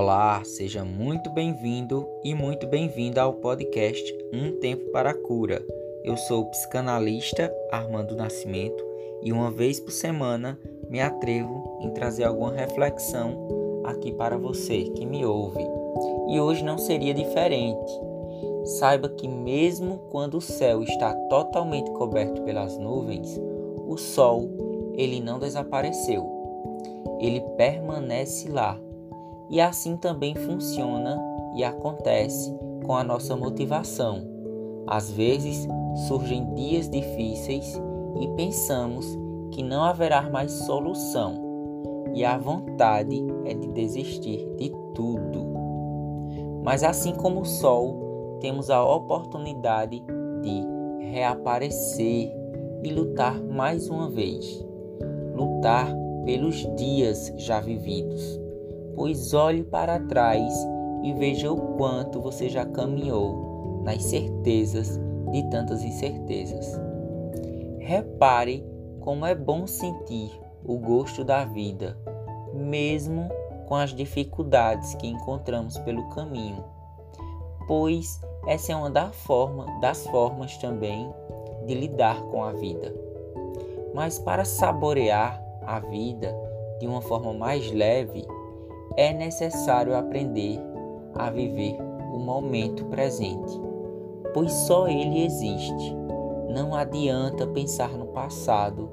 Olá, seja muito bem-vindo e muito bem-vinda ao podcast Um Tempo para a Cura. Eu sou o psicanalista Armando Nascimento e uma vez por semana me atrevo em trazer alguma reflexão aqui para você que me ouve. E hoje não seria diferente. Saiba que mesmo quando o céu está totalmente coberto pelas nuvens, o sol ele não desapareceu. Ele permanece lá e assim também funciona e acontece com a nossa motivação. Às vezes surgem dias difíceis e pensamos que não haverá mais solução, e a vontade é de desistir de tudo. Mas assim como o sol, temos a oportunidade de reaparecer e lutar mais uma vez. Lutar pelos dias já vividos pois olhe para trás e veja o quanto você já caminhou nas certezas de tantas incertezas. Repare como é bom sentir o gosto da vida, mesmo com as dificuldades que encontramos pelo caminho, pois essa é uma da forma, das formas também de lidar com a vida. Mas para saborear a vida de uma forma mais leve, é necessário aprender a viver o momento presente, pois só ele existe. Não adianta pensar no passado,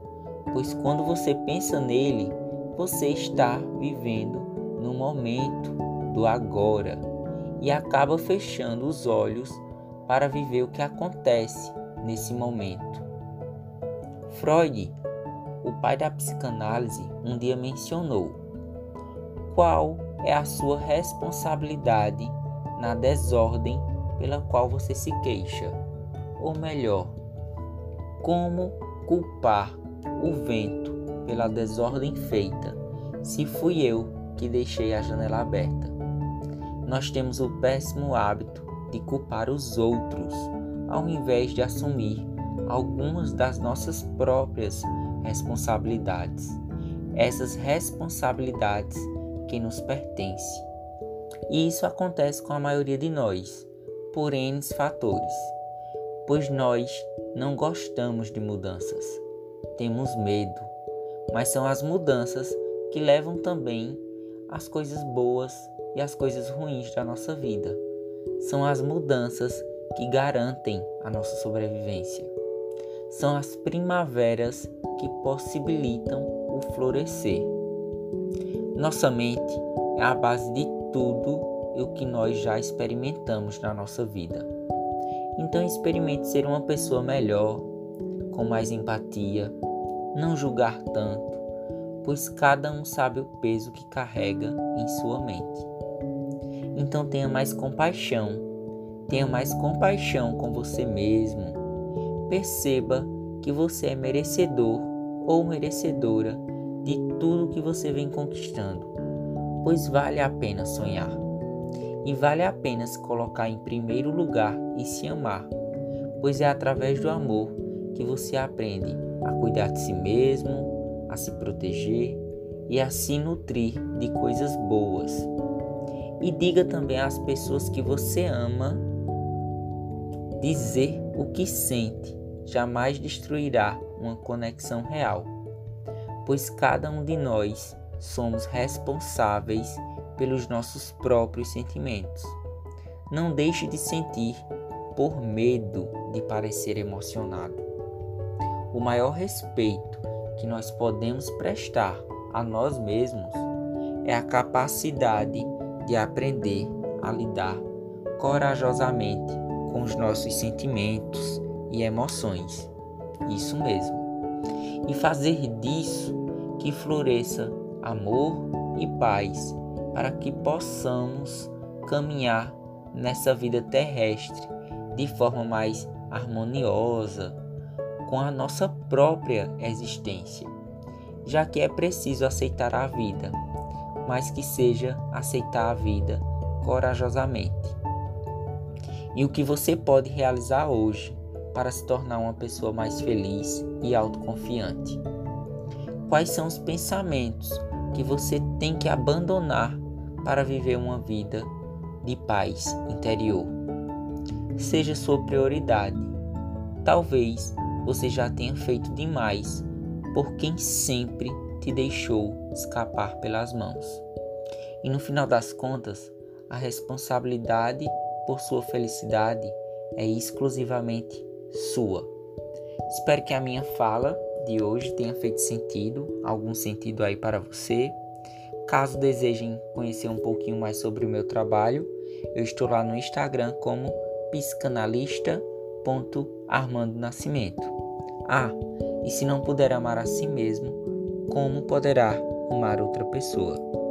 pois quando você pensa nele, você está vivendo no momento do agora e acaba fechando os olhos para viver o que acontece nesse momento. Freud, o pai da psicanálise, um dia mencionou qual é a sua responsabilidade na desordem pela qual você se queixa? Ou melhor, como culpar o vento pela desordem feita se fui eu que deixei a janela aberta? Nós temos o péssimo hábito de culpar os outros ao invés de assumir algumas das nossas próprias responsabilidades. Essas responsabilidades que nos pertence. E isso acontece com a maioria de nós, por N fatores, pois nós não gostamos de mudanças, temos medo, mas são as mudanças que levam também as coisas boas e as coisas ruins da nossa vida. São as mudanças que garantem a nossa sobrevivência. São as primaveras que possibilitam o florescer. Nossa mente é a base de tudo o que nós já experimentamos na nossa vida. Então experimente ser uma pessoa melhor, com mais empatia, não julgar tanto, pois cada um sabe o peso que carrega em sua mente. Então tenha mais compaixão, tenha mais compaixão com você mesmo. Perceba que você é merecedor ou merecedora de tudo que você vem conquistando, pois vale a pena sonhar. E vale a pena se colocar em primeiro lugar e se amar, pois é através do amor que você aprende a cuidar de si mesmo, a se proteger e a se nutrir de coisas boas. E diga também às pessoas que você ama dizer o que sente jamais destruirá uma conexão real pois cada um de nós somos responsáveis pelos nossos próprios sentimentos. Não deixe de sentir por medo de parecer emocionado. O maior respeito que nós podemos prestar a nós mesmos é a capacidade de aprender a lidar corajosamente com os nossos sentimentos e emoções. Isso mesmo e fazer disso que floresça amor e paz, para que possamos caminhar nessa vida terrestre de forma mais harmoniosa com a nossa própria existência, já que é preciso aceitar a vida, mas que seja aceitar a vida corajosamente. E o que você pode realizar hoje para se tornar uma pessoa mais feliz e autoconfiante? Quais são os pensamentos que você tem que abandonar para viver uma vida de paz interior. Seja sua prioridade. Talvez você já tenha feito demais por quem sempre te deixou escapar pelas mãos. E no final das contas, a responsabilidade por sua felicidade é exclusivamente sua. Espero que a minha fala de hoje tenha feito sentido, algum sentido aí para você. Caso desejem conhecer um pouquinho mais sobre o meu trabalho, eu estou lá no Instagram como psicanalista.armandonascimento. Ah, e se não puder amar a si mesmo, como poderá amar outra pessoa?